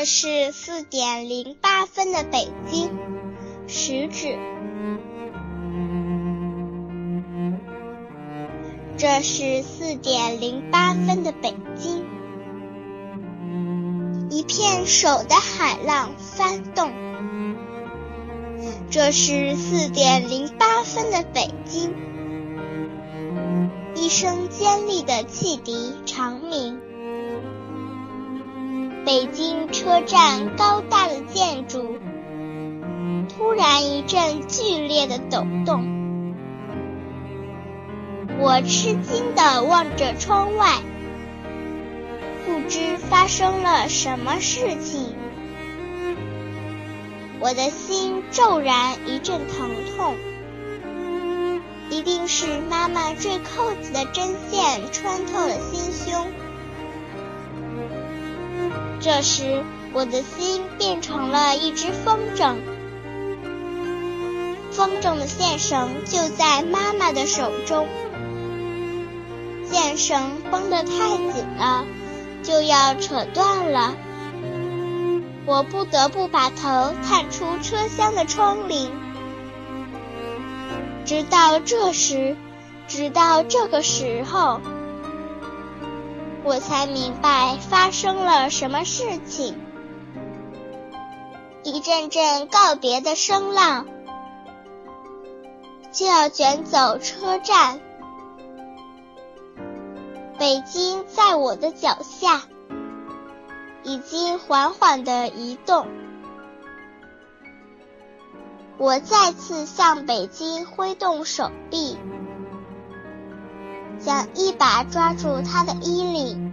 这是四点零八分的北京，食指。这是四点零八分的北京，一片手的海浪翻动。这是四点零八分的北京，一声尖利的汽笛长鸣。北京车站高大的建筑突然一阵剧烈的抖动。我吃惊地望着窗外，不知发生了什么事情。我的心骤然一阵疼痛，一定是妈妈坠扣子的针线穿透了心胸。这时，我的心变成了一只风筝，风筝的线绳就在妈妈的手中。线绳绷得太紧了，就要扯断了。我不得不把头探出车厢的窗棂。直到这时，直到这个时候，我才明白发生了什么事情。一阵阵告别的声浪，就要卷走车站。北京在我的脚下，已经缓缓地移动。我再次向北京挥动手臂，想一把抓住他的衣领，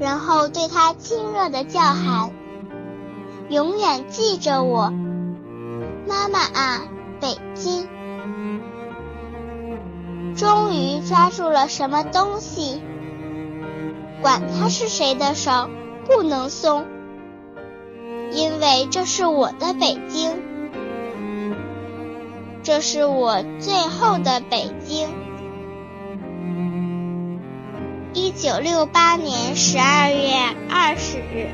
然后对他亲热的叫喊：“永远记着我，妈妈啊，北京。”终于抓住了什么东西，管它是谁的手，不能松，因为这是我的北京，这是我最后的北京。九六八年十二月二十日。